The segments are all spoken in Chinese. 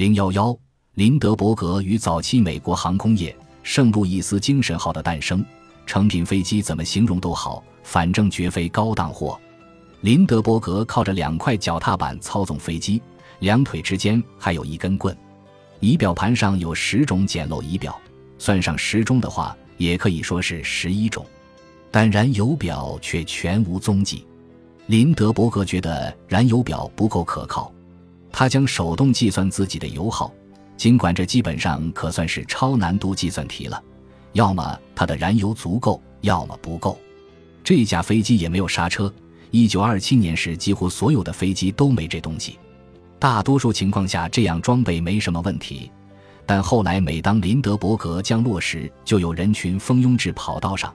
零幺幺，林德伯格与早期美国航空业圣路易斯精神号的诞生。成品飞机怎么形容都好，反正绝非高档货。林德伯格靠着两块脚踏板操纵飞机，两腿之间还有一根棍。仪表盘上有十种简陋仪表，算上时钟的话，也可以说是十一种。但燃油表却全无踪迹。林德伯格觉得燃油表不够可靠，他将手动计算自己的油耗，尽管这基本上可算是超难度计算题了。要么它的燃油足够，要么不够。这架飞机也没有刹车。一九二七年时，几乎所有的飞机都没这东西。大多数情况下，这样装备没什么问题。但后来，每当林德伯格降落时，就有人群蜂拥至跑道上，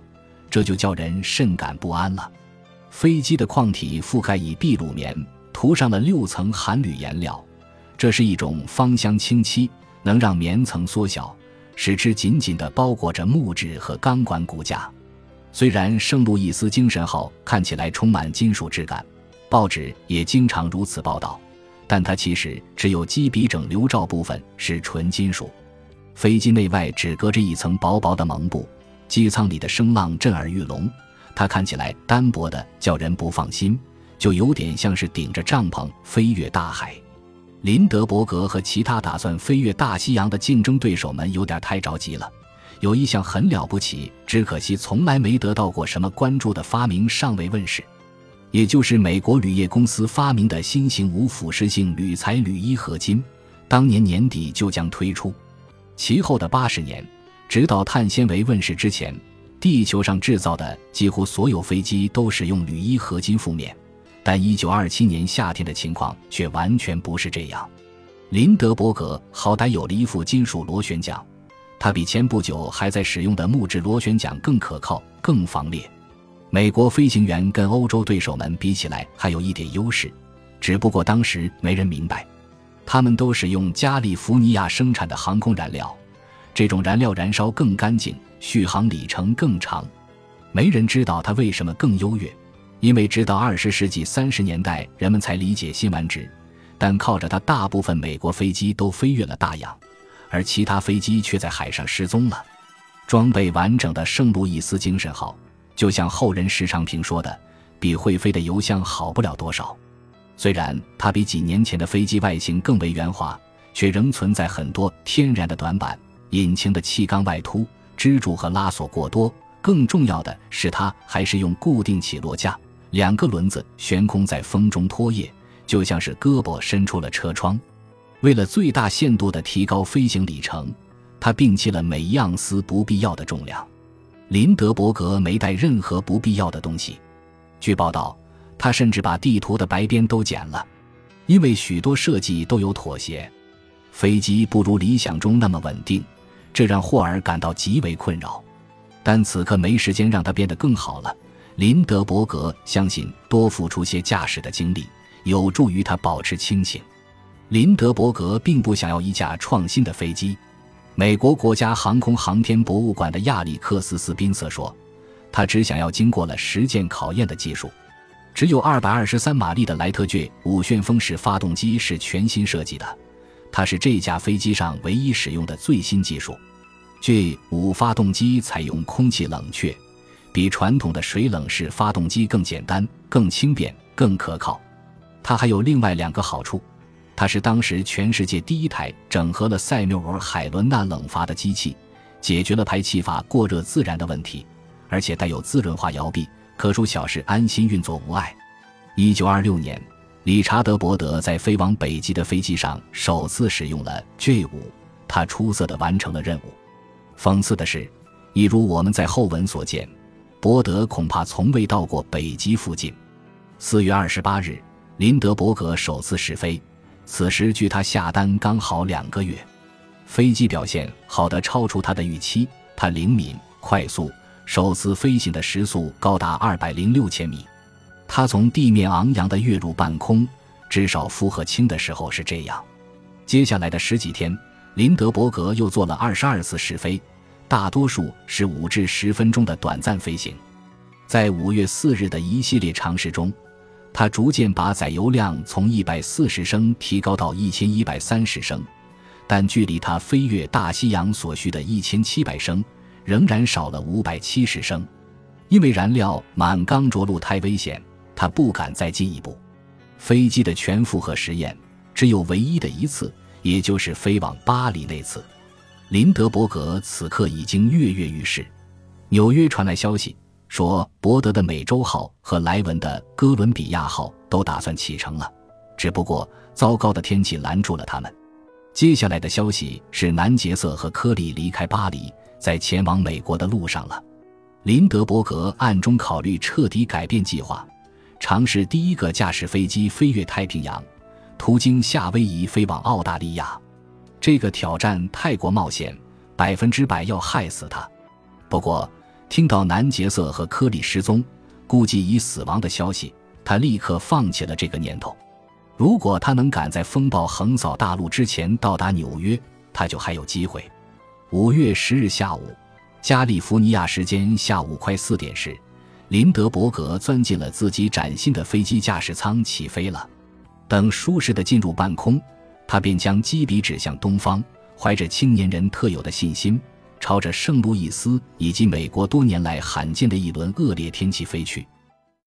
这就叫人甚感不安了。飞机的矿体覆盖以秘鲁棉，涂上了六层含铝颜料，这是一种芳香清漆，能让棉层缩小。使之紧紧地包裹着木质和钢管骨架。虽然圣路易斯精神号看起来充满金属质感，报纸也经常如此报道，但它其实只有机鼻整流罩部分是纯金属。飞机内外只隔着一层薄薄的蒙布，机舱里的声浪震耳欲聋。它看起来单薄的叫人不放心，就有点像是顶着帐篷飞越大海。林德伯格和其他打算飞越大西洋的竞争对手们有点太着急了。有一项很了不起，只可惜从来没得到过什么关注的发明尚未问世，也就是美国铝业公司发明的新型无腐蚀性铝材铝一合金，当年年底就将推出。其后的八十年，直到碳纤维问世之前，地球上制造的几乎所有飞机都使用铝一合金覆面。但一九二七年夏天的情况却完全不是这样。林德伯格好歹有了一副金属螺旋桨，它比前不久还在使用的木质螺旋桨更可靠、更防裂。美国飞行员跟欧洲对手们比起来还有一点优势，只不过当时没人明白，他们都使用加利福尼亚生产的航空燃料，这种燃料燃烧更干净，续航里程更长。没人知道它为什么更优越。因为直到二十世纪三十年代，人们才理解辛烷值，但靠着它，大部分美国飞机都飞越了大洋，而其他飞机却在海上失踪了。装备完整的圣路易斯精神号，就像后人时常评说的，比会飞的油箱好不了多少。虽然它比几年前的飞机外形更为圆滑，却仍存在很多天然的短板：引擎的气缸外凸，支柱和拉锁过多。更重要的是，它还是用固定起落架。两个轮子悬空在风中拖曳，就像是胳膊伸出了车窗。为了最大限度地提高飞行里程，他摒弃了每一盎司不必要的重量。林德伯格没带任何不必要的东西。据报道，他甚至把地图的白边都剪了，因为许多设计都有妥协。飞机不如理想中那么稳定，这让霍尔感到极为困扰。但此刻没时间让他变得更好了。林德伯格相信，多付出些驾驶的精力，有助于他保持清醒。林德伯格并不想要一架创新的飞机。美国国家航空航天博物馆的亚历克斯斯宾瑟说：“他只想要经过了实践考验的技术。只有二百二十三马力的莱特倔五旋风式发动机是全新设计的，它是这架飞机上唯一使用的最新技术。G 五发动机采用空气冷却。”比传统的水冷式发动机更简单、更轻便、更可靠。它还有另外两个好处：它是当时全世界第一台整合了塞缪尔·海伦娜冷阀的机器，解决了排气阀过热自燃的问题，而且带有自润滑摇臂，可数小时安心运作无碍。一九二六年，理查德·伯德在飞往北极的飞机上首次使用了 G 五，他出色地完成了任务。讽刺的是，一如我们在后文所见。伯德恐怕从未到过北极附近。四月二十八日，林德伯格首次试飞，此时距他下单刚好两个月。飞机表现好得超出他的预期，他灵敏、快速，首次飞行的时速高达二百零六千米。他从地面昂扬地跃入半空，至少负荷轻的时候是这样。接下来的十几天，林德伯格又做了二十二次试飞。大多数是五至十分钟的短暂飞行，在五月四日的一系列尝试中，他逐渐把载油量从一百四十升提高到一千一百三十升，但距离他飞越大西洋所需的一千七百升，仍然少了五百七十升。因为燃料满缸着陆太危险，他不敢再进一步。飞机的全负荷实验只有唯一的一次，也就是飞往巴黎那次。林德伯格此刻已经跃跃欲试。纽约传来消息说，伯德的美洲号和莱文的哥伦比亚号都打算启程了，只不过糟糕的天气拦住了他们。接下来的消息是，南杰瑟和科利离开巴黎，在前往美国的路上了。林德伯格暗中考虑彻底改变计划，尝试第一个驾驶飞机飞越太平洋，途经夏威夷飞往澳大利亚。这个挑战太过冒险，百分之百要害死他。不过，听到南杰瑟和科里失踪、估计已死亡的消息，他立刻放弃了这个念头。如果他能赶在风暴横扫大陆之前到达纽约，他就还有机会。五月十日下午。加利福尼亚时间下午快四点时，林德伯格钻进了自己崭新的飞机驾驶舱，起飞了。等舒适的进入半空，他便将机笔指向东方，怀着青年人特有的信心，朝着圣路易斯以及美国多年来罕见的一轮恶劣天气飞去。